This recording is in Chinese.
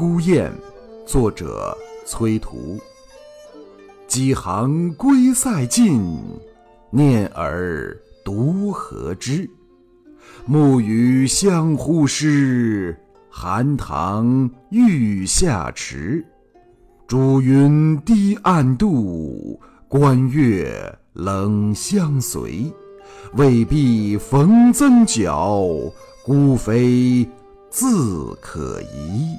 孤雁》，作者崔涂。几行归塞尽，念尔独何之？暮雨相呼失，寒塘欲下迟。渚云低暗度，关月冷相随。未必逢增角，孤飞自可疑。